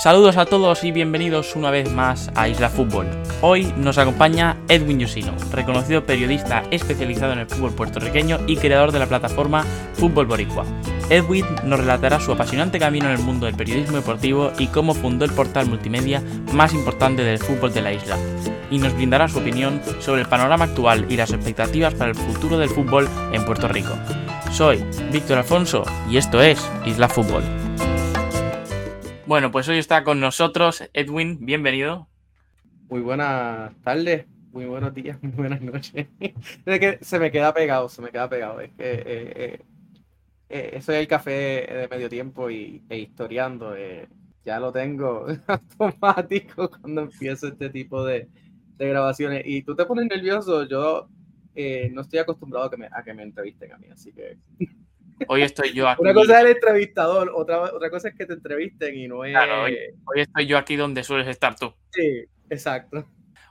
Saludos a todos y bienvenidos una vez más a Isla Fútbol. Hoy nos acompaña Edwin Yusino, reconocido periodista especializado en el fútbol puertorriqueño y creador de la plataforma Fútbol Boricua. Edwin nos relatará su apasionante camino en el mundo del periodismo deportivo y cómo fundó el portal multimedia más importante del fútbol de la isla. Y nos brindará su opinión sobre el panorama actual y las expectativas para el futuro del fútbol en Puerto Rico. Soy Víctor Alfonso y esto es Isla Fútbol. Bueno, pues hoy está con nosotros Edwin, bienvenido. Muy buenas tardes, muy buenos días, muy buenas noches. Es que se me queda pegado, se me queda pegado. Es que eh, eh, eh, es el café de medio tiempo y, e historiando. eh, ya lo tengo automático cuando empiezo este tipo de, grabaciones. Y tú te pones nervioso, yo no estoy acostumbrado a que, me, a que me entrevisten a mí, así que Hoy estoy yo aquí. una cosa es el entrevistador, otra, otra cosa es que te entrevisten y no es... Claro, hoy, hoy estoy yo aquí donde sueles estar tú. Sí, exacto.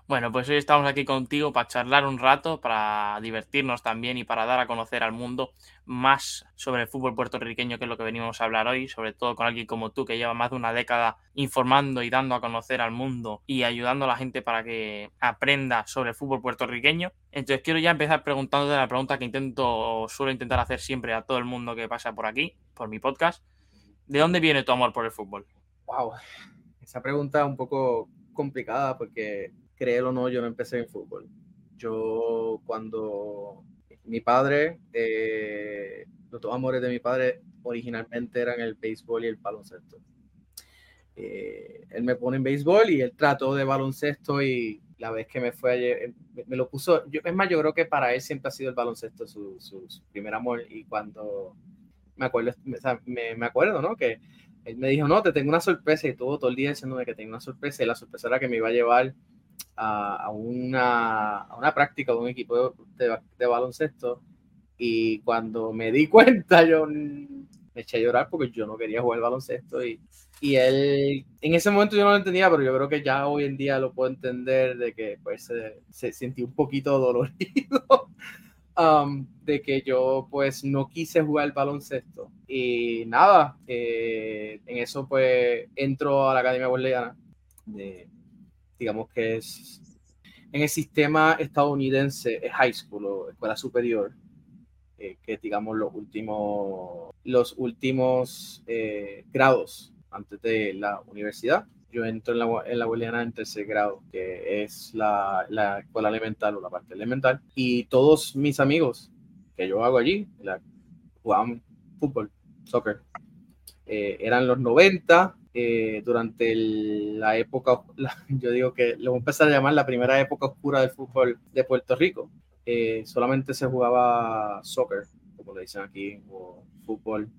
Bueno, pues hoy estamos aquí contigo para charlar un rato, para divertirnos también y para dar a conocer al mundo más sobre el fútbol puertorriqueño, que es lo que venimos a hablar hoy, sobre todo con alguien como tú que lleva más de una década informando y dando a conocer al mundo y ayudando a la gente para que aprenda sobre el fútbol puertorriqueño. Entonces quiero ya empezar preguntándote la pregunta que intento o suelo intentar hacer siempre a todo el mundo que pasa por aquí, por mi podcast. ¿De dónde viene tu amor por el fútbol? Wow, esa pregunta un poco complicada porque, créelo o no, yo no empecé en fútbol. Yo cuando mi padre, eh, los dos amores de mi padre originalmente eran el béisbol y el baloncesto. Eh, él me pone en béisbol y él trató de baloncesto y la vez que me fue ayer, me, me lo puso, yo, es más, yo creo que para él siempre ha sido el baloncesto su, su, su primer amor y cuando me acuerdo, o sea, me, me acuerdo, ¿no? Que él me dijo, no, te tengo una sorpresa y estuvo todo el día diciéndome que tenía una sorpresa y la sorpresa era que me iba a llevar a, una, a una práctica de un equipo de, baloncesto y cuando me di cuenta yo me eché a llorar porque yo no quería jugar baloncesto y, y él, en ese momento yo no lo entendía, pero yo creo que ya hoy en día lo puedo entender de que pues se, se sentí un poquito dolorido. Um, de que yo pues no quise jugar baloncesto y nada, eh, en eso pues entro a la Academia Boliviana, digamos que es en el sistema estadounidense es high school o escuela superior, eh, que digamos los últimos, los últimos eh, grados antes de la universidad yo entro en la, en la Boliviana en tercer grado, que es la, la, escuela elemental o la parte elemental, y todos mis amigos que yo hago allí, la, jugaban fútbol, soccer. Eh, eran los 90, eh, durante el, la época, la, yo digo que lo voy a empezar a llamar la primera época oscura del fútbol de Puerto Rico. Eh, solamente se jugaba soccer, como le dicen aquí, o fútbol.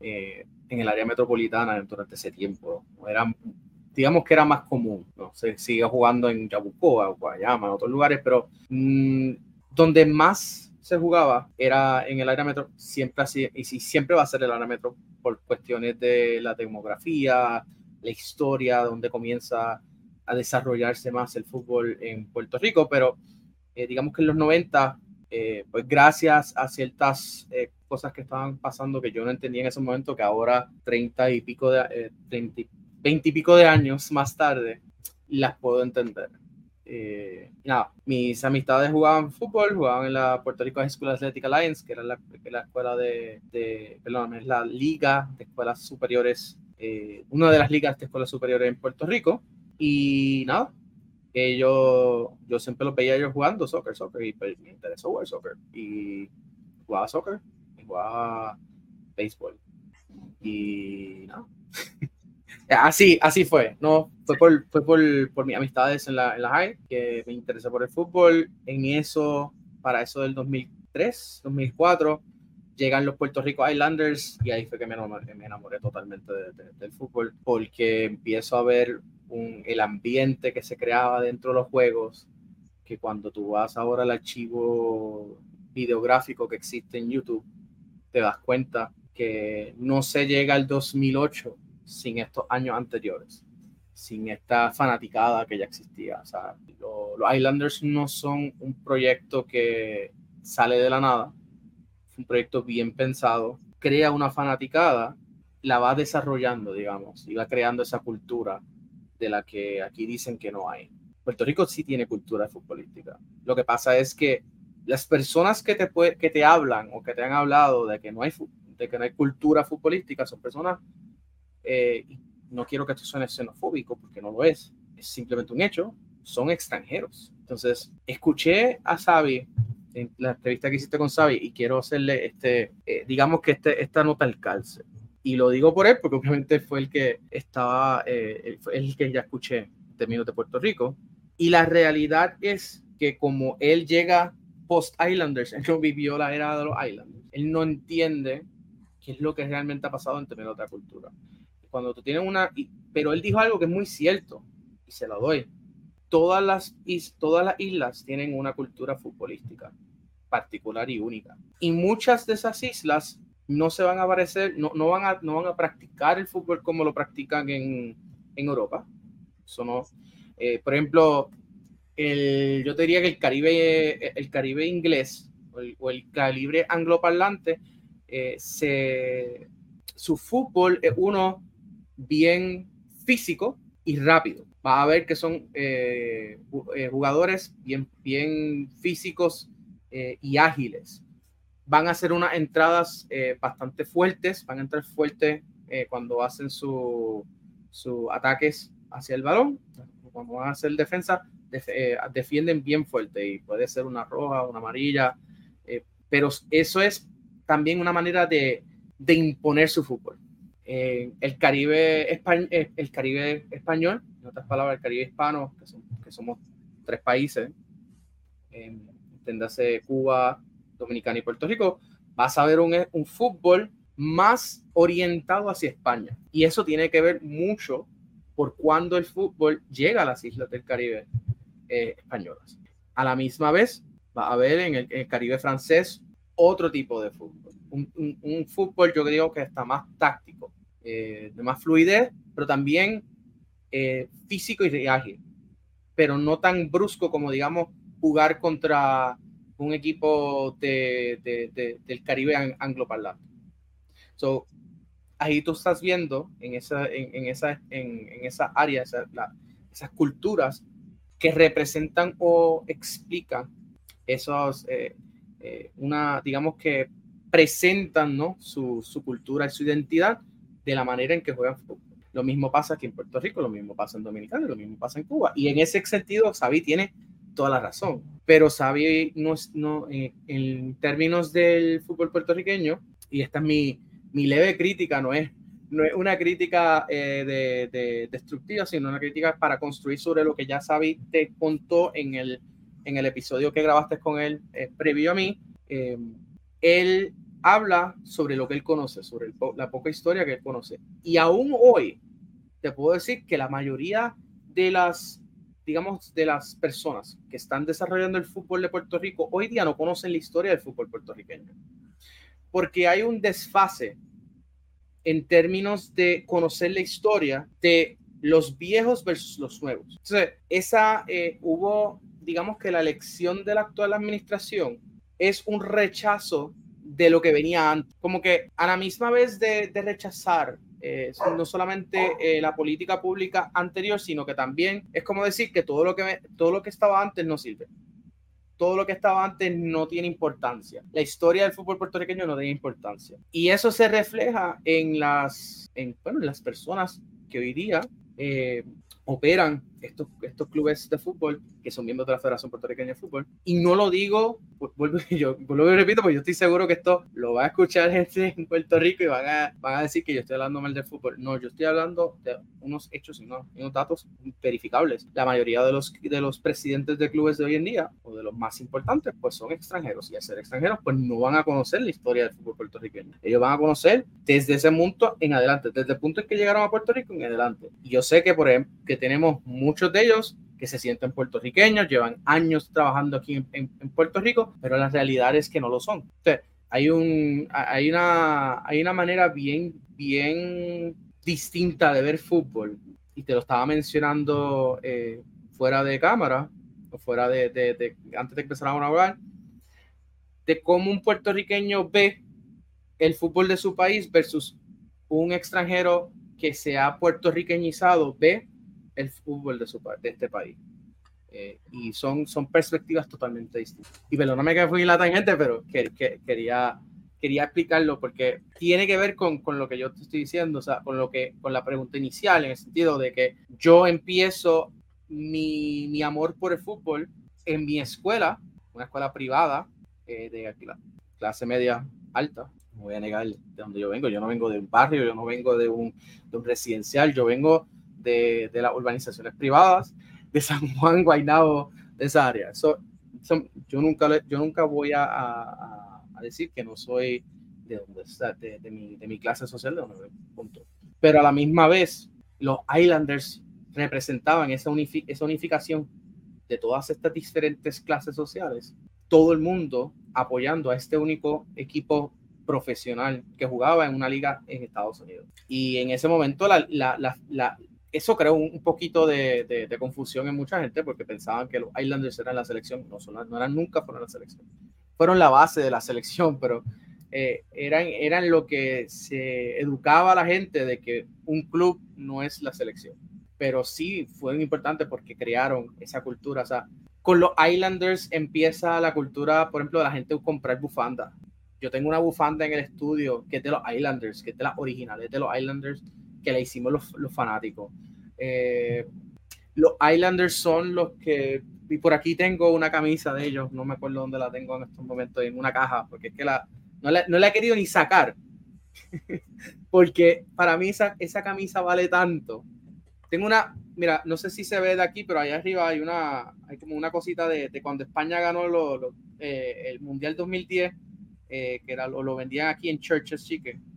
en el área metropolitana durante ese tiempo. Eran digamos que era más común, ¿no? Se sigue jugando en Yabucoa, Guayama, en otros lugares, pero mmm, donde más se jugaba era en el área metro, siempre así, y siempre va a ser el área metro por cuestiones de la demografía, la historia, donde comienza a desarrollarse más el fútbol en Puerto Rico, pero eh, digamos que en los 90, eh, pues gracias a ciertas eh, cosas que estaban pasando que yo no entendía en ese momento, que ahora 30 y pico de, 30 veintipico de años más tarde, las puedo entender. Eh, nada, mis amistades jugaban fútbol, jugaban en la Puerto Rico High School Athletic Alliance, que era la, la escuela de, de, perdón, es la liga de escuelas superiores, eh, una de las ligas de escuelas superiores en Puerto Rico. Y nada, que yo, yo siempre los veía ellos jugando soccer, soccer, y pues, me interesó jugar soccer. Y jugaba soccer, y jugaba béisbol. Y nada. Así, así fue, ¿no? Fue por, fue por, por mis amistades en la, en high que me interesé por el fútbol. En eso, para eso del 2003, 2004, llegan los Puerto Rico Islanders y ahí fue que me enamoré, me enamoré totalmente de, de, del fútbol porque empiezo a ver el ambiente que se creaba dentro de los juegos, que cuando tú vas ahora al archivo videográfico que existe en YouTube, te das cuenta que no se llega al 2008 sin estos años anteriores, sin esta fanaticada que ya existía. O sea, lo, los Islanders no son un proyecto que sale de la nada, es un proyecto bien pensado, crea una fanaticada, la va desarrollando, digamos, y va creando esa cultura de la que aquí dicen que no hay. Puerto Rico sí tiene cultura futbolística. Lo que pasa es que las personas que te, que te hablan o que te han hablado de que no hay, de que no hay cultura futbolística son personas, eh, no quiero que esto suene xenofóbico porque no lo es, es simplemente un hecho, son extranjeros. Entonces, escuché a Xavi en la entrevista que hiciste con Xavi y quiero hacerle este, eh, digamos que este, esta nota al calce. Y lo digo por él, porque obviamente fue el que estaba, eh, el que ya escuché términos de Puerto Rico. Y la realidad es que como él llega post-Islanders, él no vivió la era de los Islanders, él no entiende qué es lo que realmente ha pasado en términos de otra cultura. Cuando tú tienes una, pero él dijo algo que es muy cierto, y se lo doy. Todas las, todas las islas tienen una cultura futbolística particular y única. Y muchas de esas islas no se van a parecer, no, no, van, a, no van a practicar el fútbol como lo practican en, en Europa. Eso no, eh, por ejemplo, el, yo te diría que el Caribe, el Caribe inglés o el, calibre angloparlante, eh, se, su fútbol es uno bien físico y rápido. Va a ver que son eh, jugadores bien, bien físicos y ágiles van a hacer unas entradas eh, bastante fuertes, van a entrar fuertes eh, cuando hacen sus su ataques hacia el balón, cuando van a hacer defensa, eh, defienden bien fuerte y puede ser una roja, una amarilla, pero eso es también una manera de, de imponer su fútbol. El, Caribe el Caribe español, en otras palabras, el Caribe hispano, que, somos tres países, enténdase Cuba, Dominicana y Puerto Rico, vas a ver un, un fútbol más orientado hacia España. Y eso tiene que ver mucho por cuando el fútbol llega a las islas del Caribe eh, españolas. A la misma vez, va a haber en el, Caribe francés otro tipo de fútbol. Un, fútbol, yo creo que está más táctico, eh, de más fluidez, pero también eh, físico y ágil, pero no tan brusco como, digamos, jugar contra un equipo de, del Caribe angloparlante. So, ahí tú estás viendo en esa, en, esa, en, esa área, esas culturas que representan o explican esos, eh, eh, una, digamos que presentan ¿no? su, su, cultura y su identidad de la manera en que juegan fútbol. Lo mismo pasa aquí en Puerto Rico, lo mismo pasa en Dominicana, lo mismo pasa en Cuba. Y en ese sentido, Xavi tiene toda la razón. Pero Xavi, no, no, eh, en términos del fútbol puertorriqueño, y esta es mi, mi leve crítica, no es, no es una crítica eh, de, destructiva, sino una crítica para construir sobre lo que ya Xavi te contó en el, en el episodio que grabaste con él eh, previo a mí. él habla sobre lo que él conoce, sobre la poca historia que él conoce. Y aún hoy, te puedo decir que la mayoría de las digamos, de las personas que están desarrollando el fútbol de Puerto Rico hoy día no conocen la historia del fútbol puertorriqueño. Porque hay un desfase en términos de conocer la historia de los viejos versus los nuevos. Entonces, esa eh, hubo, digamos que la elección de la actual administración es un rechazo de lo que venía antes. Como que a la misma vez de, rechazar eh, no solamente eh, la política pública anterior, sino que también es como decir que todo lo que, todo lo que estaba antes no sirve. Todo lo que estaba antes no tiene importancia. La historia del fútbol puertorriqueño no tiene importancia. Y eso se refleja en las, en, bueno, en las personas que hoy día eh, operan estos, estos clubes de fútbol que son miembros de la Federación Puertorriqueña de Fútbol. Y no lo digo, vuelvo, yo vuelvo y repito, porque yo estoy seguro que esto lo va a escuchar gente en Puerto Rico y van a, van a decir que yo estoy hablando mal del fútbol. No, yo estoy hablando de unos hechos y unos, unos datos verificables. La mayoría de los, de los presidentes de clubes de hoy en día, o de los más importantes, pues son extranjeros. Y al ser extranjeros, pues no van a conocer la historia del fútbol puertorriqueño. Ellos van a conocer desde ese punto en adelante, desde el punto en que llegaron a Puerto Rico en adelante. Y yo sé que, por ejemplo, que tenemos muchos de ellos que se sienten puertorriqueños, llevan años trabajando aquí en, Puerto Rico, pero la realidad es que no lo son. hay, un, hay, una, hay una manera bien, bien distinta de ver fútbol, y te lo estaba mencionando eh, fuera de cámara, o fuera de, de, antes de empezar a hablar, de cómo un puertorriqueño ve el fútbol de su país versus un extranjero que se ha puertorriqueñizado ve el fútbol de, su, de este país. Eh, y son, son perspectivas totalmente distintas. Y perdóname que fui la tangente, pero que, quería, quería explicarlo porque tiene que ver con, con, lo que yo te estoy diciendo, o sea, con, lo que, con la pregunta inicial, en el sentido de que yo empiezo mi, mi amor por el fútbol en mi escuela, una escuela privada eh, de clase media alta, no voy a negar de donde yo vengo, yo no vengo de un barrio, yo no vengo de un, de un residencial, yo vengo de, de, las urbanizaciones privadas, de San Juan, Guaynabo, de esa área. So, yo, nunca, yo nunca voy a, a, a, decir que no soy de, donde, de, de, mi, de mi clase social, de donde punto. Pero a la misma vez, los Islanders representaban esa, esa unificación de todas estas diferentes clases sociales, todo el mundo apoyando a este único equipo profesional que jugaba en una liga en Estados Unidos. Y en ese momento la, la, la, eso creó un, poquito de, de, confusión en mucha gente porque pensaban que los Islanders eran la selección, no, son, no eran nunca fueron la selección. Fueron la base de la selección, pero eh, eran, eran lo que se educaba a la gente de que un club no es la selección. Pero sí fueron importantes porque crearon esa cultura. O sea, con los Islanders empieza la cultura, por ejemplo, de la gente comprar bufanda. Yo tengo una bufanda en el estudio que es de los Islanders, que es de las originales de los Islanders, que la hicimos los, los fanáticos. Eh, los Islanders son los que, y por aquí tengo una camisa de ellos, no me acuerdo dónde la tengo en estos momentos, en una caja, porque es que la, no, la, no la he querido ni sacar, porque para mí esa, esa camisa vale tanto. Tengo una, mira, no sé si se ve de aquí, pero allá arriba hay una, hay como una cosita de, de cuando España ganó lo, lo, eh, el Mundial 2010, eh, que era, lo, lo, vendían aquí en Churches Chicken.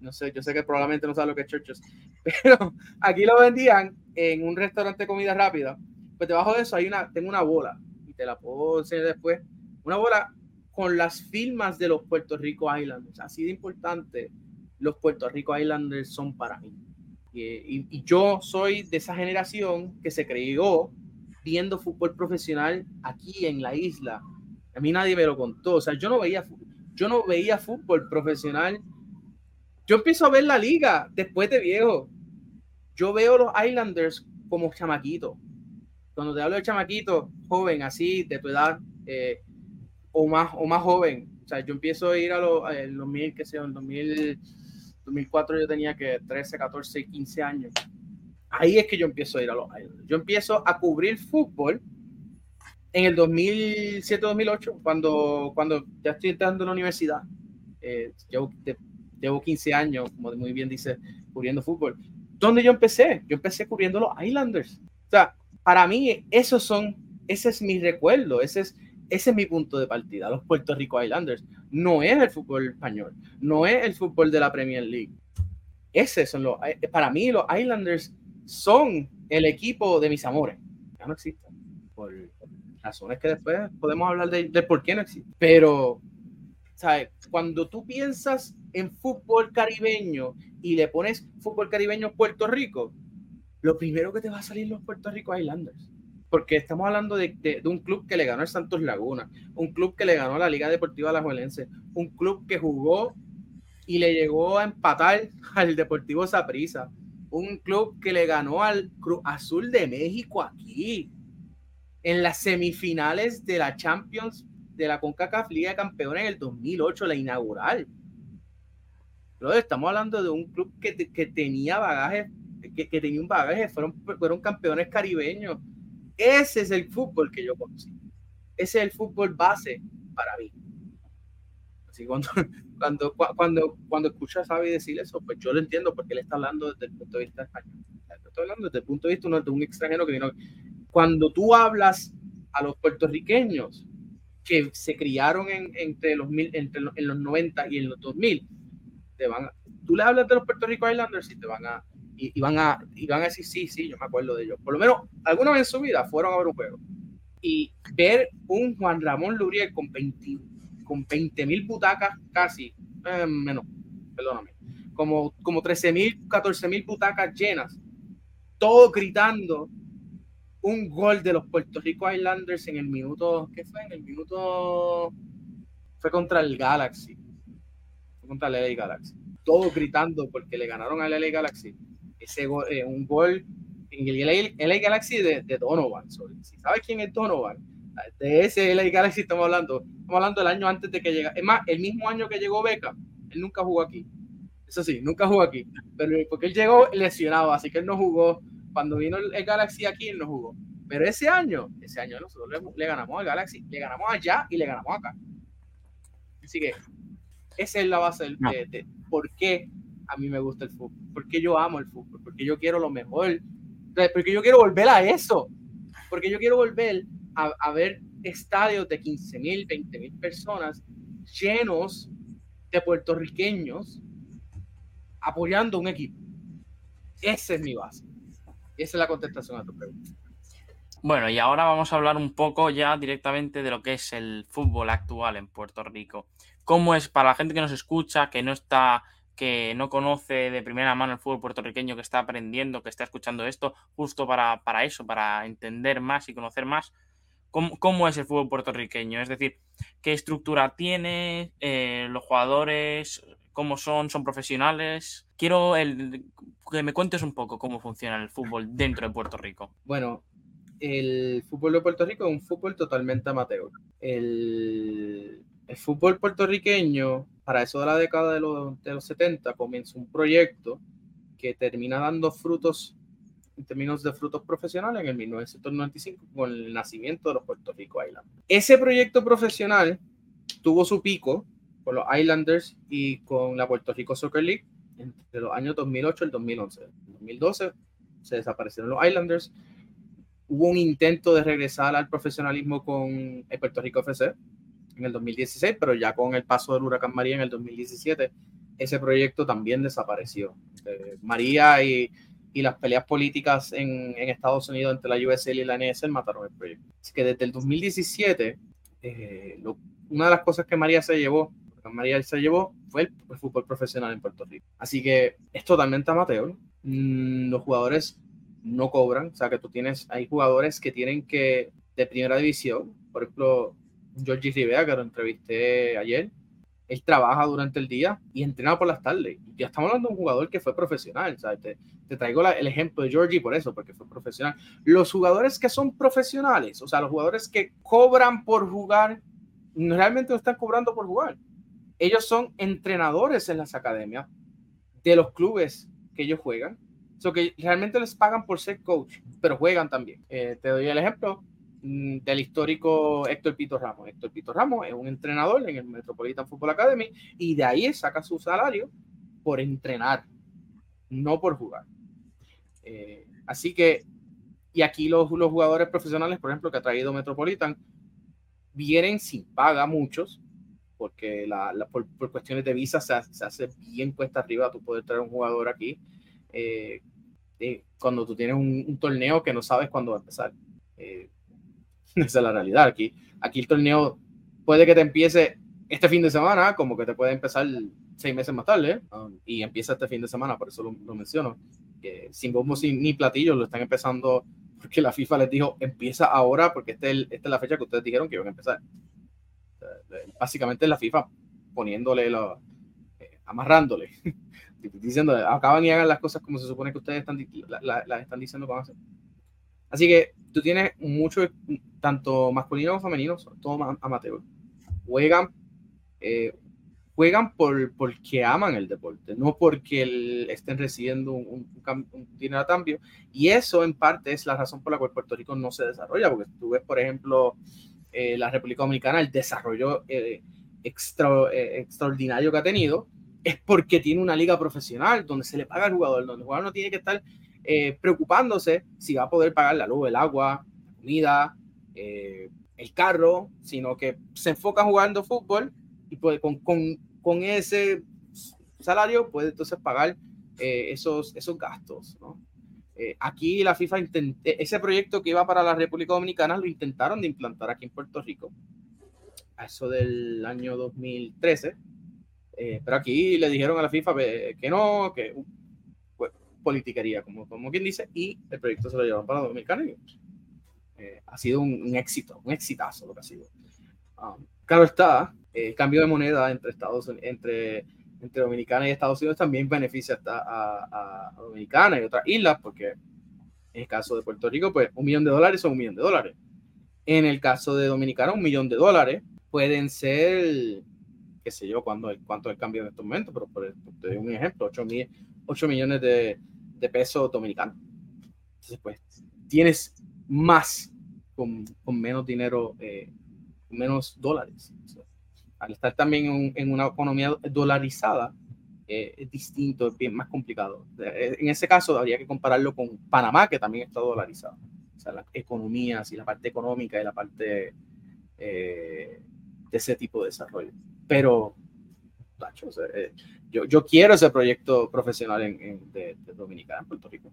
No sé, yo sé que probablemente no sabe lo que es Churches, pero aquí lo vendían en un restaurante de comida rápida. Pues debajo de eso hay una, tengo una bola, y te la puedo enseñar después, una bola con las firmas de los Puerto Rico Islanders. Así de importante, los Puerto Rico Islanders son para mí. Y, y, yo soy de esa generación que se crió viendo fútbol profesional aquí en la isla. A mí nadie me lo contó. O sea, yo no veía, yo no veía fútbol profesional. Yo empiezo a ver la liga después de viejo. Yo veo los Islanders como chamaquito. Cuando te hablo de chamaquito, joven, así, de tu edad, eh, o, más, o más joven. O sea, yo empiezo a ir a los, en 2000, qué sé yo, en 2000 2004 yo tenía que 13, 14, 15 años. Ahí es que yo empiezo a ir a los Yo empiezo a cubrir fútbol en el 2007-2008, cuando, cuando ya estoy entrando en la universidad. Eh, llevo, llevo 15 años, como muy bien dice, cubriendo fútbol. ¿Dónde yo empecé? Yo empecé cubriendo los Islanders. O sea, para mí, esos son, ese es mi recuerdo, ese es, ese es mi punto de partida, los Puerto Rico Islanders. No es el fútbol español, no es el fútbol de la Premier League. Ese son los, eh, para mí los Islanders son el equipo de mis amores. Ya no existen. Por razones que después podemos hablar de, de por qué no existen. Pero, ¿sabes? Cuando tú piensas en fútbol caribeño y le pones fútbol caribeño Puerto Rico, lo primero que te va a salir los Puerto Rico Islanders porque estamos hablando de, de, un club que le ganó al Santos Laguna, un club que le ganó la Liga Deportiva Alajuelense, un club que jugó y le llegó a empatar al Deportivo Saprissa, un club que le ganó al Cruz Azul de México aquí, en las semifinales de la Champions de la CONCACAF Liga de Campeones en el 2008, la inaugural. Estamos hablando de un club que, que tenía bagaje, que, que, tenía un bagaje, fueron, fueron campeones caribeños, ese es el fútbol que yo conocí. Ese es el fútbol base para mí. Así cuando, cuando, cuando, cuando escucho a Xavi decir eso, pues yo lo entiendo porque él está hablando desde el punto de vista español. Estoy hablando desde el punto de vista de un extranjero que vino. Cuando tú hablas a los puertorriqueños que se criaron en, entre, los mil, entre los, en los 90 y en los 2000, te van a, tú le hablas de los Puerto Rico Islanders y te van a, y, van a, y van a decir, sí, sí, yo me acuerdo de ellos. Por lo menos alguna vez en su vida fueron a ver un juego. Y ver un Juan Ramón Luriel con 20 con 20 mil butacas casi, eh, menos, perdóname, como, como 13 mil, 14 mil butacas llenas, todo gritando un gol de los Puerto Rico Islanders en el minuto, ¿qué fue? En el minuto, fue contra el Galaxy, contra el LA Galaxy todos gritando porque le ganaron al LA Galaxy. Ese eh, un gol en el LA, Galaxy de, Donovan. si sabes quién es Donovan, de ese LA Galaxy estamos hablando. Estamos hablando del año antes de que llegara. Es más, el mismo año que llegó Beca, él nunca jugó aquí. Eso sí, nunca jugó aquí. Pero porque él llegó lesionado, así que él no jugó. Cuando vino el, Galaxy aquí, él no jugó. Pero ese año, ese año nosotros le, ganamos al Galaxy, le ganamos allá y le ganamos acá. Así que esa es la base de, por qué a mí me gusta el fútbol, por qué yo amo el fútbol, porque yo quiero lo mejor, porque yo quiero volver a eso, porque yo quiero volver a, a ver estadios de 15 mil, 20 mil personas llenos de puertorriqueños apoyando un equipo. Esa es mi base. Esa es la contestación a tu pregunta. Bueno, y ahora vamos a hablar un poco ya directamente de lo que es el fútbol actual en Puerto Rico. ¿Cómo es para la gente que nos escucha, que no está, que no conoce de primera mano el fútbol puertorriqueño, que está aprendiendo, que está escuchando esto, justo para, para eso, para entender más y conocer más? ¿Cómo, es el fútbol puertorriqueño? Es decir, ¿qué estructura tiene? Eh, ¿Los jugadores? ¿Cómo son? ¿Son profesionales? Quiero que me cuentes un poco cómo funciona el fútbol dentro de Puerto Rico. Bueno, el fútbol de Puerto Rico es un fútbol totalmente amateur. El, fútbol puertorriqueño, para eso de la década de los, de los 70, comienza un proyecto que termina dando frutos en términos de frutos profesionales en el 1995 con el nacimiento de los Puerto Rico Islanders. Ese proyecto profesional tuvo su pico con los Islanders y con la Puerto Rico Soccer League entre los años 2008 y el 2011. En 2012 se desaparecieron los Islanders. Hubo un intento de regresar al profesionalismo con el Puerto Rico FC en el 2016, pero ya con el paso del huracán María en el 2017, ese proyecto también desapareció. Eh, María y y las peleas políticas en, en, Estados Unidos entre la USL y la NSL mataron el proyecto. Así que desde el 2017, eh, una de las cosas que María se llevó, María se llevó, fue el, fútbol profesional en Puerto Rico. Así que es totalmente amateur. Mm, los jugadores no cobran, o sea que tú tienes, hay jugadores que tienen que, de primera división, por ejemplo, Georgie Rivera, que lo entrevisté ayer, él trabaja durante el día y entrena por las tardes. Ya estamos hablando de un jugador que fue profesional. Te, te, traigo el ejemplo de Georgie por eso, porque fue profesional. Los jugadores que son profesionales, o sea, los jugadores que cobran por jugar, realmente no están cobrando por jugar. Ellos son entrenadores en las academias de los clubes que ellos juegan. O que realmente les pagan por ser coach, pero juegan también. Eh, te doy el ejemplo Mm, del histórico Héctor Pito Ramos. Héctor Pito Ramos es un entrenador en el Metropolitan Football Academy y de ahí saca su salario por entrenar, no por jugar. Eh, así que, y aquí los, los, jugadores profesionales, por ejemplo, que ha traído Metropolitan, vienen sin paga muchos, porque la, por, cuestiones de visa se, hace bien cuesta arriba tú poder traer un jugador aquí. Eh, eh, cuando tú tienes un, torneo que no sabes cuándo va a empezar. Esa es la realidad. Aquí, aquí el torneo puede que te empiece este fin de semana, como que te puede empezar seis meses más tarde, um, y empieza este fin de semana, por eso lo, menciono. Que sin bombo sin, ni platillos lo están empezando porque la FIFA les dijo empieza ahora porque este es esta es la fecha que ustedes dijeron que iban a empezar. Básicamente es la FIFA poniéndole, lo, eh, amarrándole, diciendo acaban y hagan las cosas como se supone que ustedes están, las están diciendo que van a hacer. Así que tú tienes mucho, tanto masculino como femenino, son todos amateur. Juegan, eh, juegan por, porque aman el deporte, no porque estén recibiendo un, dinero a cambio. Y eso en parte es la razón por la cual Puerto Rico no se desarrolla, porque tú ves, por ejemplo, eh, la República Dominicana, el desarrollo eh, extra, extraordinario que ha tenido, es porque tiene una liga profesional donde se le paga al jugador, donde el jugador no tiene que estar eh, preocupándose si va a poder pagar la luz, el agua, la comida, eh, el carro, sino que se enfoca jugando fútbol y puede, con, con, con ese salario puede entonces pagar eh, esos, esos gastos. ¿no? aquí la FIFA intenté, ese proyecto que iba para la República Dominicana lo intentaron de implantar aquí en Puerto Rico, a eso del año 2013, pero aquí le dijeron a la FIFA que no, que politiquería, como, como quien dice, y el proyecto se lo llevaron para Dominicana y eh, ha sido un, éxito, un exitazo lo que ha sido. Um, claro está, el cambio de moneda entre Estados entre entre Dominicana y Estados Unidos también beneficia hasta a, Dominicana y otras islas, porque en el caso de Puerto Rico, pues un millón de dólares son un millón de dólares. En el caso de Dominicana, un millón de dólares pueden ser, qué sé yo, cuánto, cuánto es el cambio en estos momentos, pero por, te doy un ejemplo, 8, 8 millones de, de, pesos dominicanos. Entonces, pues, tienes más con, con menos dinero, eh, menos dólares al estar también en, una economía dolarizada, eh, es distinto, es bien más complicado. Eh, en ese caso, habría que compararlo con Panamá, que también está dolarizado. O sea, las economías y la parte económica y la parte eh, de ese tipo de desarrollo. Pero, yo, yo, quiero ese proyecto profesional en, de, Dominicana, en Puerto Rico.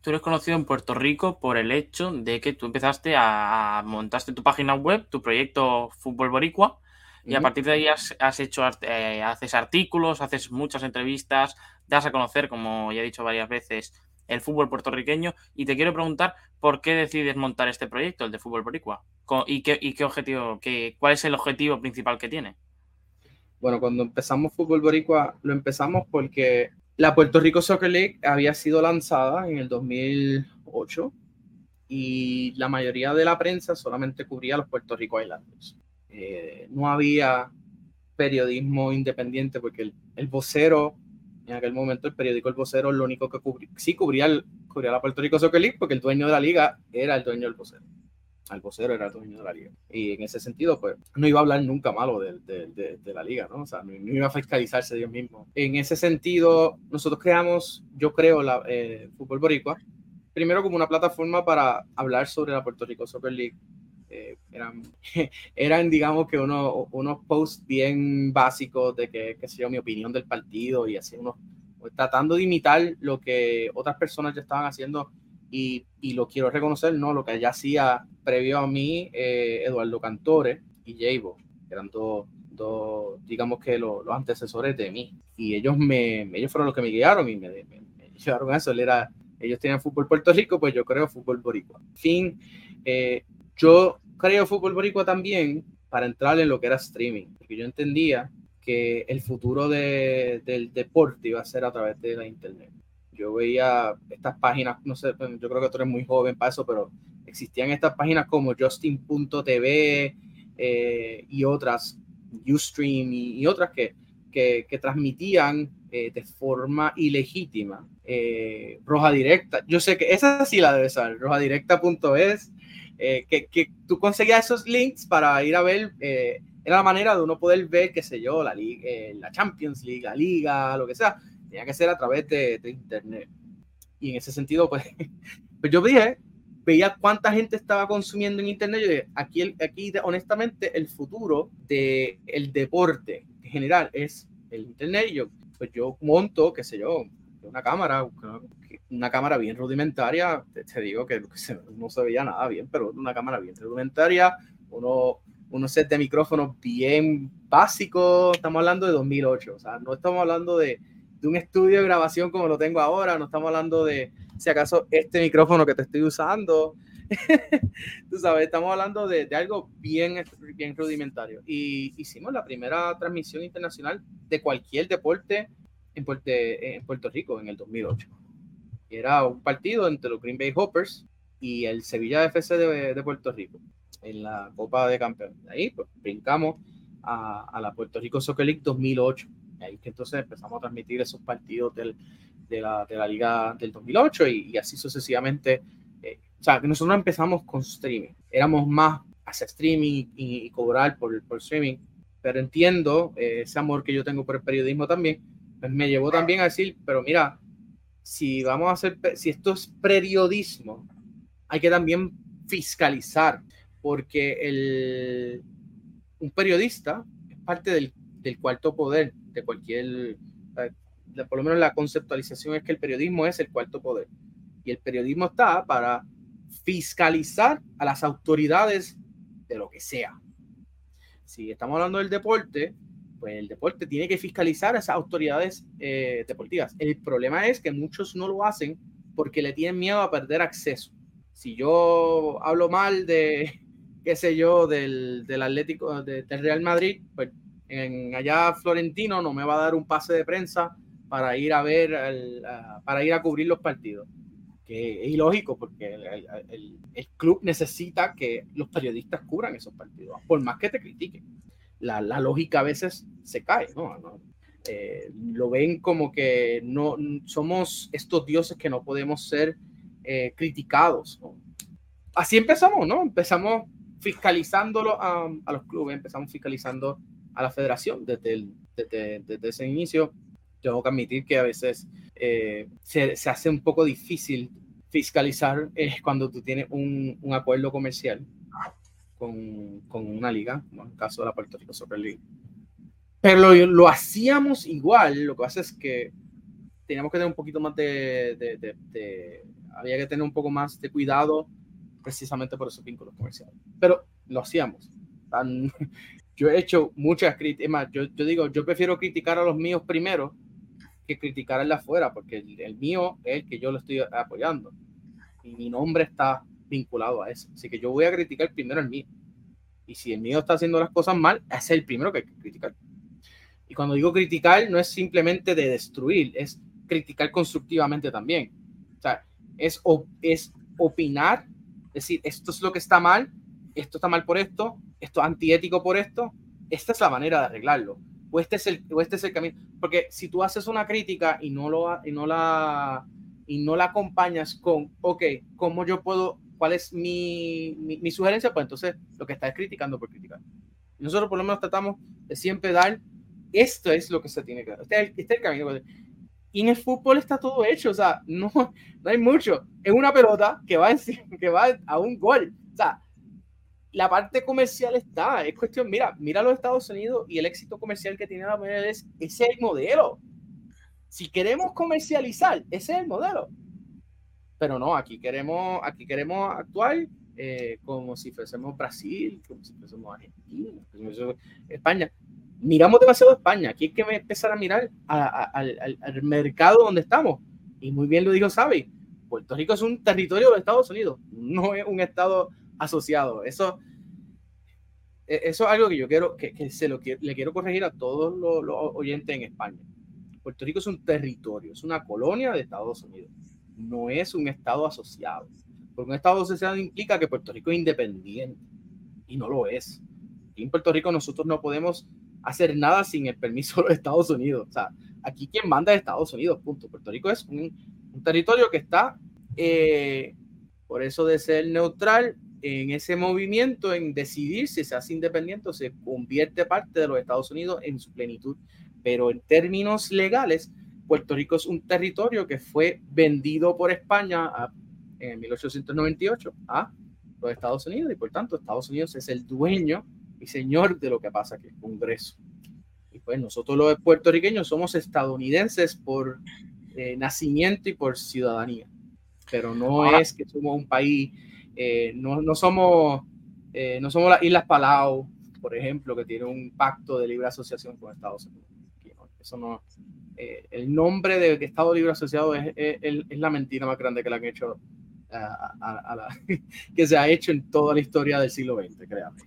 Tú eres conocido en Puerto Rico por el hecho de que tú empezaste a montaste tu página web, tu proyecto Fútbol Boricua, y a partir de ahí has, hecho eh, haces artículos, haces muchas entrevistas, das a conocer, como ya he dicho varias veces, el fútbol puertorriqueño. Y te quiero preguntar por qué decides montar este proyecto, el de Fútbol Boricua, y qué, y qué objetivo, qué, cuál es el objetivo principal que tiene. Bueno, cuando empezamos Fútbol Boricua, lo empezamos porque la Puerto Rico Soccer League había sido lanzada en el 2008 y la mayoría de la prensa solamente cubría los Puerto Rico Islanders. Eh, no había periodismo independiente porque el, vocero, en aquel momento el periódico El Vocero, lo único que cubría, sí cubría, cubría la Puerto Rico Soccer League porque el dueño de la liga era el dueño del vocero al vocero era el dueño de la liga. Y en ese sentido, pues, no iba a hablar nunca malo de, de, de, la liga, ¿no? O sea, no, iba a fiscalizarse Dios mismo. En ese sentido, nosotros creamos, yo creo, la eh, Fútbol Boricua, primero como una plataforma para hablar sobre la Puerto Rico Soccer League. Eh, eran, eran, digamos que uno, unos posts bien básicos de que, qué sé mi opinión del partido y así unos, tratando de imitar lo que otras personas ya estaban haciendo y, y, lo quiero reconocer, ¿no? Lo que ya hacía previo a mí eh, Eduardo Cantore y Jaybo, eran dos, dos digamos que los antecesores de mí. Y ellos, me, ellos fueron los que me guiaron y me, me, llevaron a eso. Ellos tenían fútbol Puerto Rico, pues yo creo fútbol boricua. Fin, eh, yo creo fútbol boricua también para entrar en lo que era streaming, porque yo entendía que el futuro de, del deporte iba a ser a través de la internet yo veía estas páginas, no sé, yo creo que tú eres muy joven para eso, pero existían estas páginas como Justin.tv eh, y otras, Ustream y, otras que, que, transmitían eh, de forma ilegítima. Eh, Roja Directa, yo sé que esa sí la debe saber, rojadirecta.es, que, que tú conseguías esos links para ir a ver era la manera de uno poder ver, qué sé yo, la, la Champions League, la Liga, lo que sea, tenía que ser a través de, internet. Y en ese sentido, pues, pues yo dije, veía cuánta gente estaba consumiendo en internet. Yo dije, aquí, aquí honestamente, el futuro del el deporte en general es el internet. Y yo, pues yo monto, qué sé yo, una cámara, una cámara bien rudimentaria. Te, digo que no se veía nada bien, pero una cámara bien rudimentaria, uno, unos set de micrófonos bien básicos. Estamos hablando de 2008, o sea, no estamos hablando de de un estudio de grabación como lo tengo ahora, no estamos hablando de si acaso este micrófono que te estoy usando. Tú sabes, estamos hablando de, de, algo bien, bien rudimentario. Y hicimos la primera transmisión internacional de cualquier deporte en Puerto, en Puerto Rico en el 2008. era un partido entre los Green Bay Hoppers y el Sevilla FC de, de Puerto Rico en la Copa de Campeones. Ahí pues, brincamos a, a la Puerto Rico Soccer League 2008 ahí que entonces empezamos a transmitir esos partidos del, de, la, de, la, liga del 2008 y, así sucesivamente. Eh, o sea, que nosotros empezamos con streaming. Éramos más hacia streaming y, cobrar por, por, streaming, pero entiendo eh, ese amor que yo tengo por el periodismo también, me llevó también a decir, pero mira, si vamos a hacer, si esto es periodismo, hay que también fiscalizar, porque el, un periodista es parte del, del cuarto poder de cualquier, por lo menos la conceptualización es que el periodismo es el cuarto poder. Y el periodismo está para fiscalizar a las autoridades de lo que sea. Si estamos hablando del deporte, pues el deporte tiene que fiscalizar a esas autoridades eh, deportivas. El problema es que muchos no lo hacen porque le tienen miedo a perder acceso. Si yo hablo mal de, qué sé yo, del, del Atlético, del Real Madrid, pues en allá Florentino no me va a dar un pase de prensa para ir a ver, para ir a cubrir los partidos. Que es ilógico porque el, club necesita que los periodistas cubran esos partidos, por más que te critiquen. La, lógica a veces se cae, ¿no? Eh, lo ven como que no somos estos dioses que no podemos ser eh, criticados. Así empezamos, ¿no? Empezamos fiscalizándolo a, a, los clubes, empezamos fiscalizando a la federación desde, desde, ese inicio. Tengo que admitir que a veces eh, se, se, hace un poco difícil fiscalizar cuando tú tienes un, un acuerdo comercial con, con, una liga, como en el caso de la Puerto Rico Super League. Pero lo, lo, hacíamos igual, lo que pasa es que teníamos que tener un poquito más de, de, de, había que tener un poco más de cuidado precisamente por esos vínculos comerciales. Pero lo hacíamos. Tan, yo he hecho muchas críticas, yo, yo digo, yo prefiero criticar a los míos primero que criticar al de afuera, porque el, mío es el que yo lo estoy apoyando. Y mi nombre está vinculado a eso. Así que yo voy a criticar primero el mío. Y si el mío está haciendo las cosas mal, es el primero que hay que criticar. Y cuando digo criticar, no es simplemente de destruir, es criticar constructivamente también. O sea, es, es opinar, decir, esto es lo que está mal, esto está mal por esto, esto es antiético por esto, esta es la manera de arreglarlo. O este es el, o este es el camino. Porque si tú haces una crítica y no, lo, y no, la, y no la acompañas con, ok, ¿cómo yo puedo, cuál es mi, mi, sugerencia? Pues entonces lo que estás criticando por criticar. Nosotros por lo menos tratamos de siempre dar, esto es lo que se tiene que dar. Este es el, este es el camino. Y en el fútbol está todo hecho, o sea, no, no hay mucho. Es una pelota que va, que va a un gol. O sea, la parte comercial está, es cuestión, mira, mira los Estados Unidos y el éxito comercial que tiene la MLS, ese es el modelo. Si queremos comercializar, ese es el modelo. Pero no, aquí queremos, aquí queremos actuar eh, como si fuésemos Brasil, como si fuésemos Argentina, España. Miramos demasiado España, aquí hay que empezar a mirar al, al mercado donde estamos. Y muy bien lo dijo Sabi, Puerto Rico es un territorio de Estados Unidos, no es un estado asociado. Eso, e, eso es algo que yo quiero, que, se lo le quiero corregir a todos los, oyentes en España. Puerto Rico es un territorio, es una colonia de Estados Unidos, no es un estado asociado. Porque un estado asociado implica que Puerto Rico es independiente y no lo es. En Puerto Rico nosotros no podemos hacer nada sin el permiso de los Estados Unidos. O sea, aquí quien manda es Estados Unidos, punto. Puerto Rico es un, territorio que está, eh, por eso de ser neutral, en ese movimiento, en decidir si se hace independiente o se convierte parte de los Estados Unidos en su plenitud. Pero en términos legales, Puerto Rico es un territorio que fue vendido por España en 1898 a los Estados Unidos y por tanto Estados Unidos es el dueño y señor de lo que pasa aquí, el Congreso. Y pues nosotros los puertorriqueños somos estadounidenses por eh, nacimiento y por ciudadanía, pero no es que somos un país eh, no, no, somos, eh, no somos las Islas Palau, por ejemplo, que tiene un pacto de libre asociación con Estados Unidos. Eso no, eh, el nombre de Estado Libre Asociado es, la mentira más grande que le han hecho que se ha hecho en toda la historia del siglo XX, créame.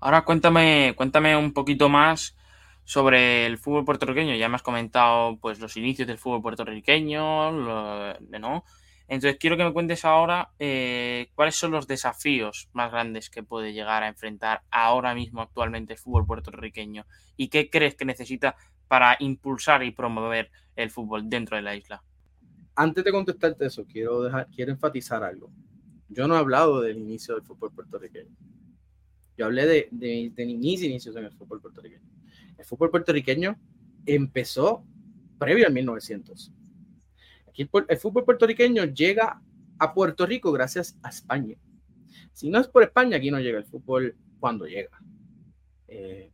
Ahora cuéntame, cuéntame un poquito más sobre el fútbol puertorriqueño. Ya me has comentado pues los inicios del fútbol puertorriqueño, ¿no? Entonces, quiero que me cuentes ahora eh, cuáles son los desafíos más grandes que puede llegar a enfrentar ahora mismo actualmente el fútbol puertorriqueño y qué crees que necesita para impulsar y promover el fútbol dentro de la isla. Antes de contestarte eso, quiero, dejar, quiero enfatizar algo. Yo no he hablado del inicio del fútbol puertorriqueño. Yo hablé de, de, de mis inicios en el fútbol puertorriqueño. El fútbol puertorriqueño empezó previo al 1900 el, fútbol puertorriqueño llega a Puerto Rico gracias a España. Si no es por España, aquí no llega el fútbol cuando llega. Eh,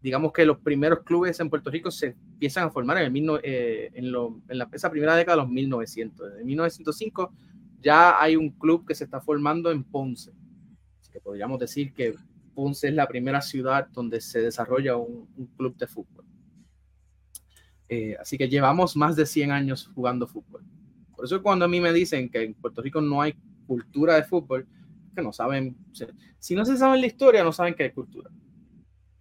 digamos que los primeros clubes en Puerto Rico se empiezan a formar en, el, eh, en, la, esa primera década de los 1900. En 1905 ya hay un club que se está formando en Ponce. Así que podríamos decir que Ponce es la primera ciudad donde se desarrolla un club de fútbol. Eh, así que llevamos más de 100 años jugando fútbol. Por eso cuando a mí me dicen que en Puerto Rico no hay cultura de fútbol, que no saben, si no se sabe la historia, no saben que hay cultura.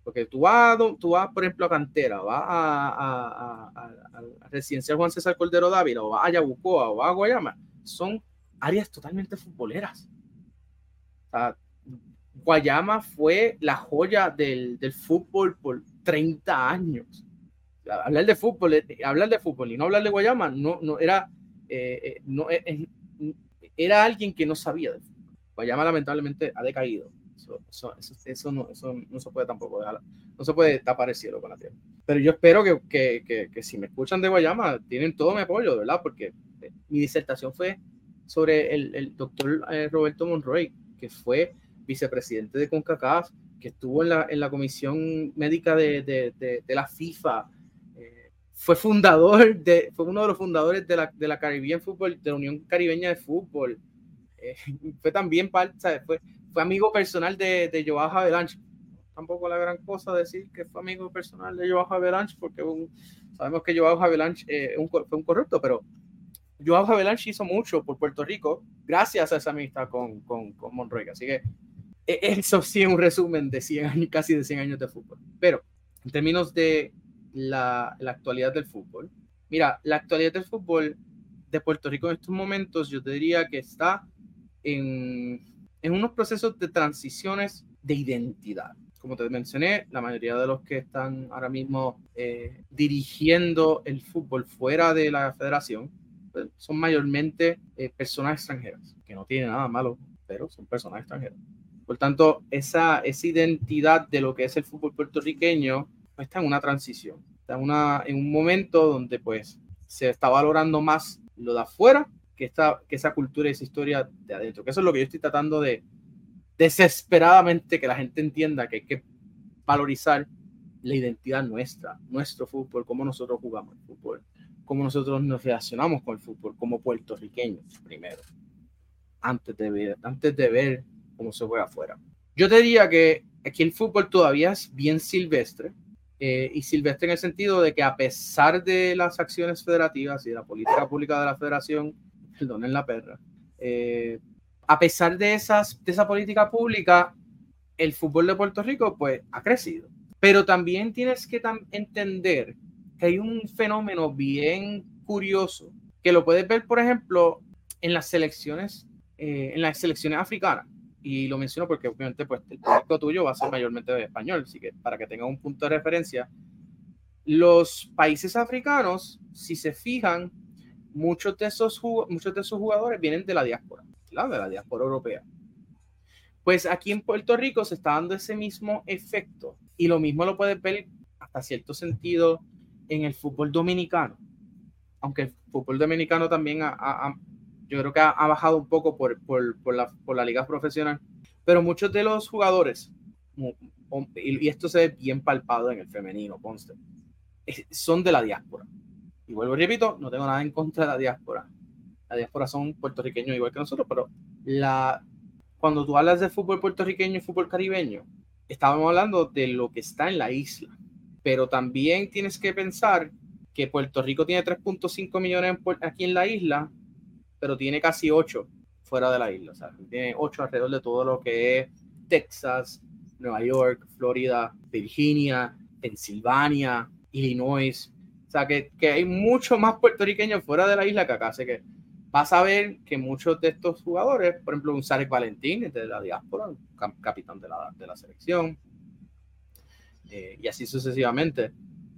Porque tú vas, tú vas por ejemplo, a Cantera, vas a, a, a, Residencial Juan César Cordero Dávila, o vas a Yabucoa, o vas a Guayama, son áreas totalmente futboleras. Guayama fue la joya del, del, fútbol por 30 años. Hablar de fútbol, eh, hablar de fútbol y no hablar de Guayama, no, no era, eh, eh, no, era alguien que no sabía de fútbol. Guayama lamentablemente ha decaído. Eso, eso, eso, no, eso no se puede tampoco dejar, no se puede tapar el cielo con la tierra. Pero yo espero que, que, que, que si me escuchan de Guayama, tienen todo mi apoyo, ¿verdad? Porque mi disertación fue sobre el, el doctor Roberto Monroy, que fue vicepresidente de CONCACAF, que estuvo en la, en la comisión médica de, de, de, la FIFA, eh, fue fundador, de, fue uno de los fundadores de la, de la Caribbean Football, de la Unión Caribeña de Fútbol, eh, fue también parte, Fue, fue amigo personal de, de Joao Avalanche. Tampoco la gran cosa decir que fue amigo personal de Joao Avalanche, porque sabemos que Joao Avalanche eh, fue un corrupto, pero Joao Avalanche hizo mucho por Puerto Rico gracias a esa amistad con, con, con Monroy. Así que e, eso sí es un resumen de 100 años, casi de 100 años de fútbol. Pero en términos de la, la, actualidad del fútbol, mira, la actualidad del fútbol de Puerto Rico en estos momentos, yo te diría que está en, en unos procesos de transiciones de identidad. Como te mencioné, la mayoría de los que están ahora mismo eh, dirigiendo el fútbol fuera de la federación pues, son mayormente eh, personas extranjeras, que no tiene nada malo, pero son personas extranjeras. Por tanto, esa, esa identidad de lo que es el fútbol puertorriqueño pues, está en una transición, está en, una, en un momento donde pues se está valorando más lo de afuera que, esta, que esa cultura y esa historia de adentro. Que eso es lo que yo estoy tratando de desesperadamente que la gente entienda que hay que valorizar la identidad nuestra, nuestro fútbol, cómo nosotros jugamos el fútbol, cómo nosotros nos relacionamos con el fútbol como puertorriqueños primero, antes de ver, antes de ver cómo se juega afuera. Yo te diría que aquí el fútbol todavía es bien silvestre, eh, y silvestre en el sentido de que a pesar de las acciones federativas y de la política pública de la federación, perdonen la perra, eh, a pesar de, esas, de esa política pública, el fútbol de Puerto Rico pues ha crecido. Pero también tienes que entender que hay un fenómeno bien curioso que lo puedes ver, por ejemplo, en las selecciones, eh, en las selecciones africanas y lo menciono porque obviamente pues el público tuyo va a ser mayormente de español, así que para que tenga un punto de referencia, los países africanos, si se fijan, muchos de esos, jugadores vienen de la diáspora, de la diáspora europea. Pues aquí en Puerto Rico se está dando ese mismo efecto y lo mismo lo puedes ver hasta cierto sentido en el fútbol dominicano, aunque el fútbol dominicano también ha, yo creo que ha, bajado un poco por, por, por la liga profesional, pero muchos de los jugadores, y esto se ve bien palpado en el femenino, Ponce, son de la diáspora. Y vuelvo y repito, no tengo nada en contra de la diáspora. La diáspora son puertorriqueños igual que nosotros, pero la, cuando tú hablas de fútbol puertorriqueño y fútbol caribeño, estábamos hablando de lo que está en la isla. Pero también tienes que pensar que Puerto Rico tiene 3.5 millones aquí en la isla pero tiene casi ocho fuera de la isla. O sea, tiene ocho alrededor de todo lo que es Texas, Nueva York, Florida, Virginia, Pensilvania, Illinois. O sea, que, que hay mucho más puertorriqueños fuera de la isla que acá. Así que vas a ver que muchos de estos jugadores, por ejemplo, un Sarek Valentín de la diáspora, capitán de la, de la selección, eh, y así sucesivamente.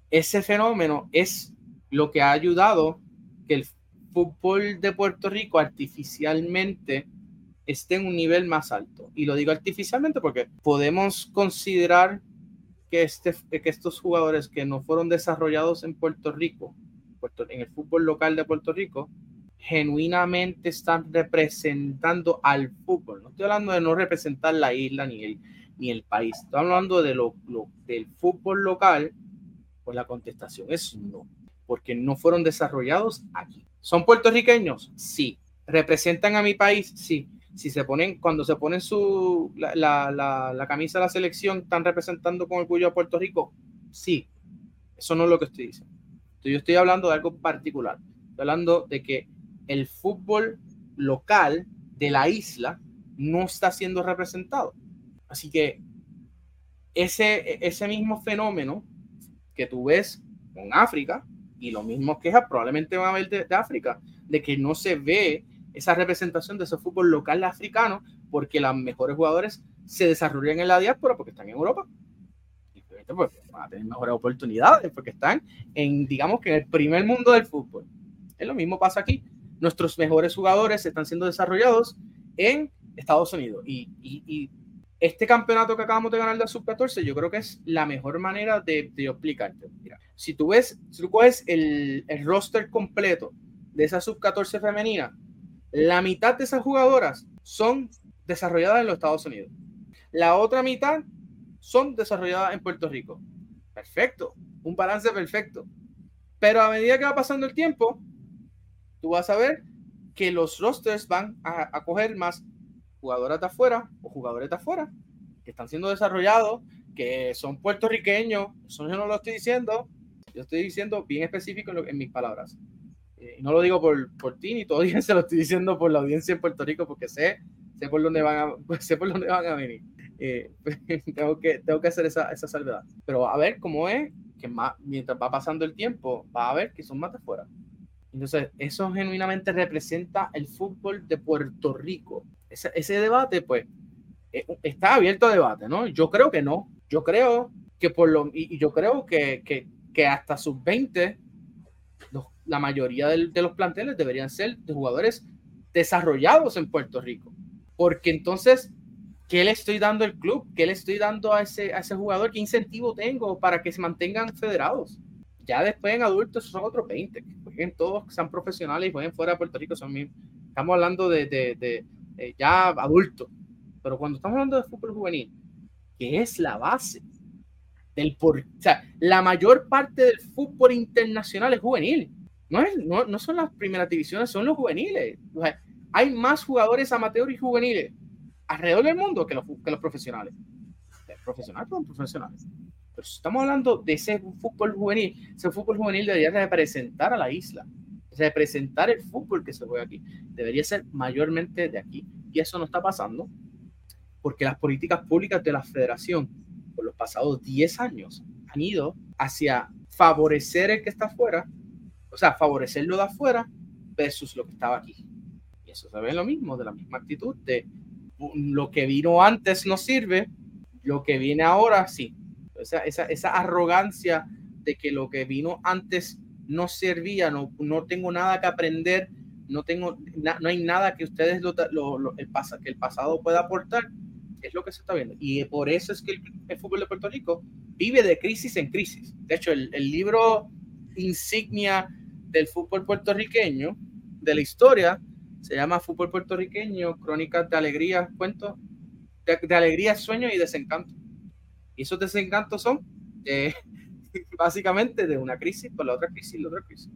Ese fenómeno es lo que ha ayudado que el fútbol de Puerto Rico artificialmente esté en un nivel más alto. Y lo digo artificialmente porque podemos considerar que, este, que estos jugadores que no fueron desarrollados en Puerto Rico, en el fútbol local de Puerto Rico, genuinamente están representando al fútbol. No estoy hablando de no representar la isla ni el, ni el país. Estoy hablando de lo, del fútbol local. Pues la contestación es no, porque no fueron desarrollados aquí. ¿Son puertorriqueños? Sí. ¿Representan a mi país? Sí. Si se ponen, cuando se ponen su, la, la, la, camisa de la selección, ¿están representando con orgullo a Puerto Rico? Sí. Eso no es lo que estoy diciendo. Yo estoy hablando de algo particular. Estoy hablando de que el fútbol local de la isla no está siendo representado. Así que ese, ese mismo fenómeno que tú ves con África, y lo mismo quejas probablemente van a ver de, África, de que no se ve esa representación de ese fútbol local africano porque los mejores jugadores se desarrollan en la diáspora porque están en Europa. Y pues, van a tener mejores oportunidades porque están en, digamos que en el primer mundo del fútbol. Es lo mismo pasa aquí. Nuestros mejores jugadores están siendo desarrollados en Estados Unidos. Y, y, este campeonato que acabamos de ganar de Sub-14, yo creo que es la mejor manera de, de explicarte. Mira, si tú ves, si tú coges el, el roster completo de esa Sub-14 femenina, la mitad de esas jugadoras son desarrolladas en los Estados Unidos. La otra mitad son desarrolladas en Puerto Rico. Perfecto, un balance perfecto. Pero a medida que va pasando el tiempo, tú vas a ver que los rosters van a, a coger más jugadoras de afuera o jugadores de afuera que están siendo desarrollados, que son puertorriqueños. Eso yo no lo estoy diciendo, yo estoy diciendo bien específico en, mis palabras. Eh, no lo digo por, por ti ni todo se lo estoy diciendo por la audiencia en Puerto Rico porque sé, sé, por, dónde van a, sé por dónde van a venir. Eh, tengo, que, tengo que hacer esa, esa salvedad. Pero a ver cómo es que más, mientras va pasando el tiempo, va a ver que son más de afuera. Entonces, eso genuinamente representa el fútbol de Puerto Rico. Ese, ese debate, pues, eh, está abierto a debate, ¿no? Yo creo que no. Yo creo que por lo, y, yo creo que, que, que hasta sus 20, la mayoría de, los planteles deberían ser de jugadores desarrollados en Puerto Rico. Porque entonces, ¿qué le estoy dando al club? ¿Qué le estoy dando a ese, a ese jugador? ¿Qué incentivo tengo para que se mantengan federados? Ya después en adultos son otros 20, que jueguen todos, sean profesionales y jueguen fuera de Puerto Rico. Son estamos hablando de, de ya adultos. Pero cuando estamos hablando de fútbol juvenil, que es la base del por, o sea, la mayor parte del fútbol internacional es juvenil. No, es, no, no son las primeras divisiones, son los juveniles. hay más jugadores amateur y juveniles alrededor del mundo que los, que los profesionales. Profesionales son profesionales. Pero si estamos hablando de ese fútbol juvenil, ese fútbol juvenil debería representar a la isla, representar el fútbol que se juega aquí. Debería ser mayormente de aquí. Y eso no está pasando porque las políticas públicas de la federación por los pasados 10 años han ido hacia favorecer el que está afuera, o sea, favorecer lo de afuera versus lo que estaba aquí. Y eso se ve lo mismo, de la misma actitud de lo que vino antes no sirve, lo que viene ahora sí. Esa, esa, esa arrogancia de que lo que vino antes no servía, no, no tengo nada que aprender, no, tengo, no hay nada que ustedes lo, lo, el, que el pasado pueda aportar, es lo que se está viendo. Y por eso es que el, fútbol de Puerto Rico vive de crisis en crisis. De hecho, el libro insignia del fútbol puertorriqueño, de la historia, se llama Fútbol puertorriqueño, crónicas de alegría, cuentos de, de alegría, sueños y desencanto. Y esos desencantos son eh, básicamente de una crisis por la otra crisis, la otra crisis.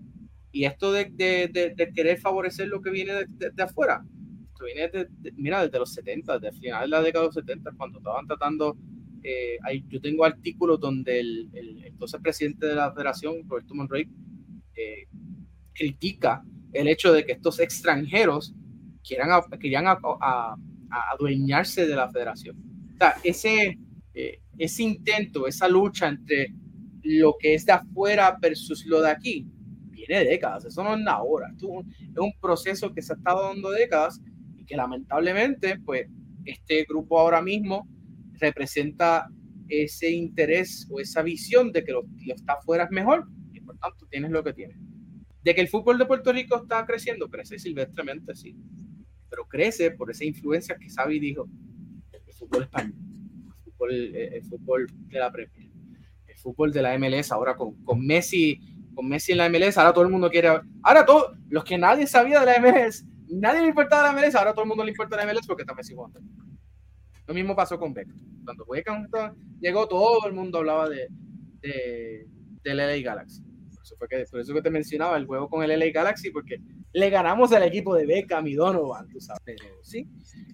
Y esto de, de, de querer favorecer lo que viene de, afuera, esto viene mira, desde los 70, desde finales de la década de los 70, cuando estaban tratando, eh, yo tengo artículos donde el, el, entonces presidente de la federación, Roberto Monroy, eh, critica el hecho de que estos extranjeros quieran querían a, adueñarse de la federación. O sea, ese, eh, ese intento, esa lucha entre lo que es de afuera versus lo de aquí, viene de décadas, eso no es ahora, es un proceso que se ha estado dando décadas y que lamentablemente, pues, este grupo ahora mismo representa ese interés o esa visión de que lo que está afuera es mejor y por tanto tienes lo que tienes. De que el fútbol de Puerto Rico está creciendo, crece silvestremente, sí. Pero crece por esa influencia que Xavi dijo, el fútbol español, el fútbol, eh, el fútbol de la Premier, el fútbol de la MLS, ahora con, con Messi, con Messi en la MLS, ahora todo el mundo quiere, ahora todos, los que nadie sabía de la MLS, nadie le importaba la MLS, ahora todo el mundo le importa la MLS porque está Messi jugando. Lo mismo pasó con Beck. Cuando Beckham llegó, todo el mundo hablaba de, de, del LA Galaxy eso fue que, por eso que te mencionaba el juego con el LA Galaxy, porque le ganamos al equipo de Beckham y Donovan, tú sabes. Pero sí,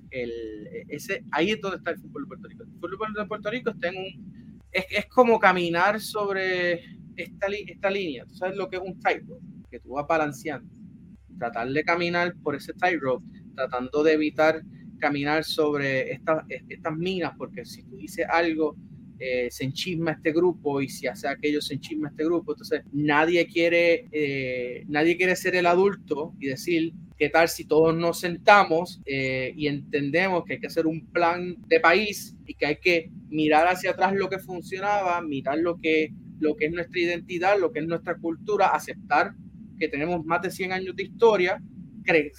el, ese, ahí es donde está el fútbol de Puerto Rico. El fútbol de Puerto Rico está en un. Es, es como caminar sobre esta, esta línea. Tú sabes lo que es un tightrope, que tú vas balanceando. Tratar de caminar por ese tightrope, tratando de evitar caminar sobre estas, estas minas, porque si tú dices algo eh, se enchisma este grupo y si hace aquello se enchisma este grupo. Entonces, nadie quiere, eh, nadie quiere ser el adulto y decir, ¿qué tal si todos nos sentamos eh, y entendemos que hay que hacer un plan de país y que hay que mirar hacia atrás lo que funcionaba, mirar lo que, lo que es nuestra identidad, lo que es nuestra cultura, aceptar que tenemos más de 100 años de historia,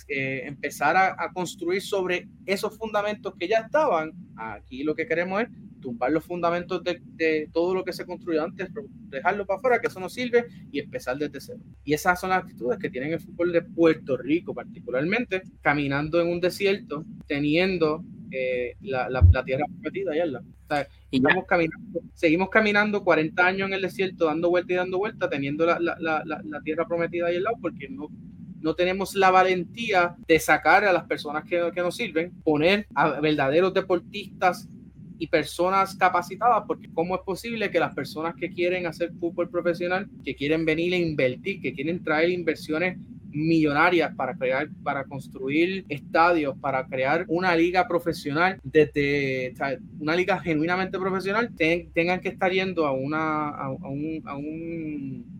empezar a, a construir sobre esos fundamentos que ya estaban. Aquí lo que queremos es tumbar los fundamentos de, todo lo que se construyó antes, dejarlo para afuera, que eso no sirve, y empezar desde cero. Y esas son las actitudes que tienen el fútbol de Puerto Rico, particularmente, caminando en un desierto, teniendo eh, la, la, tierra prometida allá al y vamos caminando, seguimos caminando 40 años en el desierto, dando vuelta y dando vuelta, teniendo la, la tierra prometida ahí al lado, porque no, no tenemos la valentía de sacar a las personas que, que nos sirven, poner a verdaderos deportistas y personas capacitadas, porque cómo es posible que las personas que quieren hacer fútbol profesional, que quieren venir a invertir, que quieren traer inversiones millonarias para crear, para construir estadios, para crear una liga profesional, desde una liga genuinamente profesional, tengan que estar yendo a una a, un, a un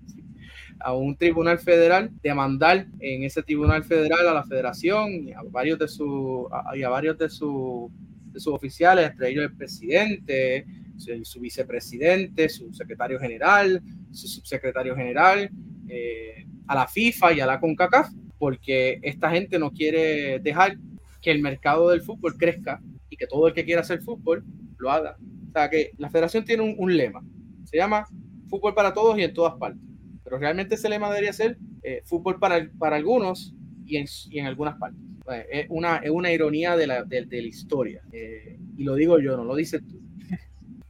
a un tribunal federal, demandar en ese tribunal federal a la federación y a varios de sus y a varios de sus de sus oficiales, entre ellos el presidente, su, vicepresidente, su secretario general, su subsecretario general, eh, a la FIFA y a la CONCACAF, porque esta gente no quiere dejar que el mercado del fútbol crezca y que todo el que quiera hacer fútbol lo haga. O sea que la federación tiene un, lema, se llama fútbol para todos y en todas partes, pero realmente ese lema debería ser eh, fútbol para, para algunos y en, y en algunas partes. Pues, es una, es una ironía de la, de, la historia. Eh, y lo digo yo, no lo dices tú.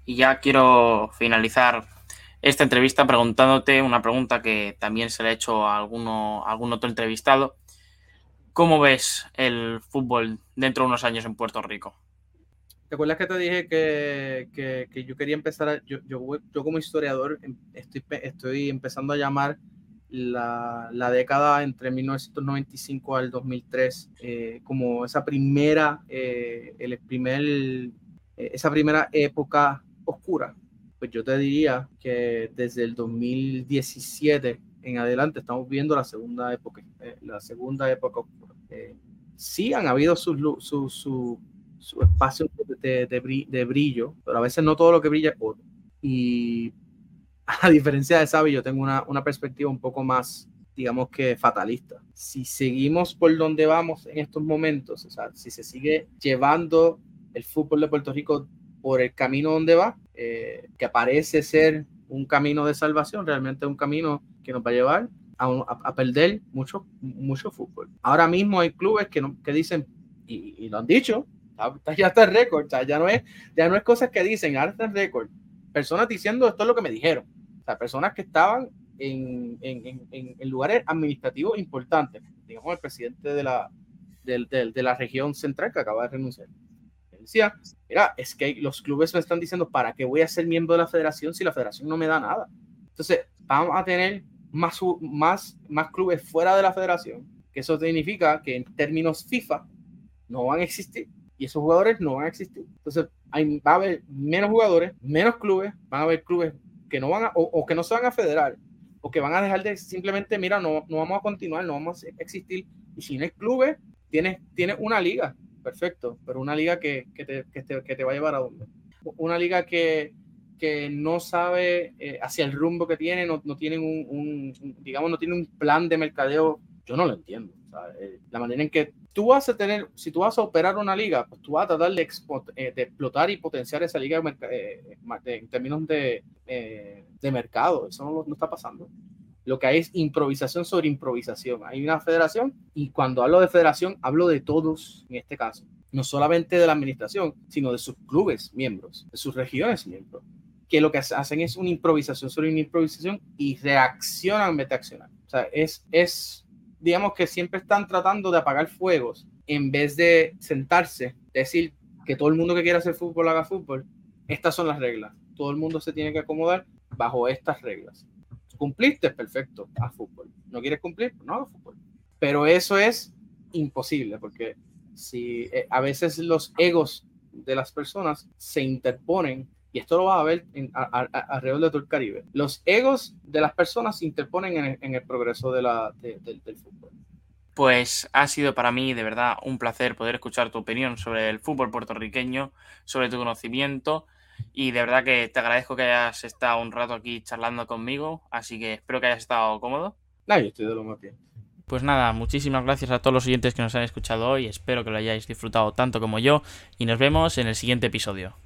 Y ya quiero finalizar esta entrevista preguntándote una pregunta que también se le ha hecho a, alguno, algún otro entrevistado. ¿Cómo ves el fútbol dentro de unos años en Puerto Rico? ¿Te acuerdas que te dije que, que, que yo quería empezar, yo, yo, yo, como historiador em, estoy, estoy empezando a llamar la, la, década entre 1995 al 2003 eh, como esa primera, eh, el primer, eh, esa primera época oscura. Pues yo te diría que desde el 2017 en adelante estamos viendo la segunda época, la segunda época oscura. sí han habido sus su, su, su, espacios de, de, de, brillo, pero a veces no todo lo que brilla es oro. Y a diferencia de Xavi, yo tengo una, una, perspectiva un poco más, digamos que fatalista. Si seguimos por donde vamos en estos momentos, o sea, si se sigue llevando el fútbol de Puerto Rico por el camino donde va, eh, que parece ser un camino de salvación, realmente un camino que nos va a llevar a, a, perder mucho, mucho fútbol. Ahora mismo hay clubes que, no, que dicen, y, y, lo han dicho, ya está el récord, ya, no es, ya no es cosas que dicen, ahora está el récord. Personas diciendo esto es lo que me dijeron personas que estaban en, en, en, lugares administrativos importantes, digamos el presidente de la, de, de, la región central que acaba de renunciar. Decía, mira, es que los clubes me están diciendo, ¿para qué voy a ser miembro de la federación si la federación no me da nada? Entonces, vamos a tener más, más, más clubes fuera de la federación, que eso significa que en términos FIFA no van a existir y esos jugadores no van a existir. Entonces, hay, va a haber menos jugadores, menos clubes, van a haber clubes que no van a, o, que no se van a federar, o que van a dejar de simplemente, mira, no, no vamos a continuar, no vamos a existir. Y si no hay clubes, tienes, tienes una liga, perfecto, pero una liga que, que, te, que, te, que te, va a llevar a dónde. Una liga que, que no sabe eh, hacia el rumbo que tiene, no, no tienen un, un, digamos, no tiene un plan de mercadeo, yo no lo entiendo. Eh, la manera en que tú vas a tener, si tú vas a operar una liga, pues tú vas a tratar de, eh, de explotar y potenciar esa liga eh, en términos de, de mercado. Eso no, no, está pasando. Lo que hay es improvisación sobre improvisación. Hay una federación y cuando hablo de federación, hablo de todos en este caso. No solamente de la administración, sino de sus clubes miembros, de sus regiones miembros que lo que hacen es una improvisación sobre una improvisación y reaccionan en vez de accionar. O sea, es, es digamos que siempre están tratando de apagar fuegos en vez de sentarse, decir que todo el mundo que quiera hacer fútbol haga fútbol. Estas son las reglas. Todo el mundo se tiene que acomodar bajo estas reglas. Cumpliste, perfecto, a fútbol. No quieres cumplir, no haga fútbol. Pero eso es imposible porque si eh, a veces los egos de las personas se interponen y esto lo vas a ver alrededor de todo el Caribe, los egos de las personas se interponen en el, progreso de la, del fútbol. Pues ha sido para mí de verdad un placer poder escuchar tu opinión sobre el fútbol puertorriqueño, sobre tu conocimiento y de verdad que te agradezco que hayas estado un rato aquí charlando conmigo, así que espero que hayas estado cómodo. No, yo estoy de lo más bien. Pues nada, muchísimas gracias a todos los oyentes que nos han escuchado hoy, espero que lo hayáis disfrutado tanto como yo y nos vemos en el siguiente episodio.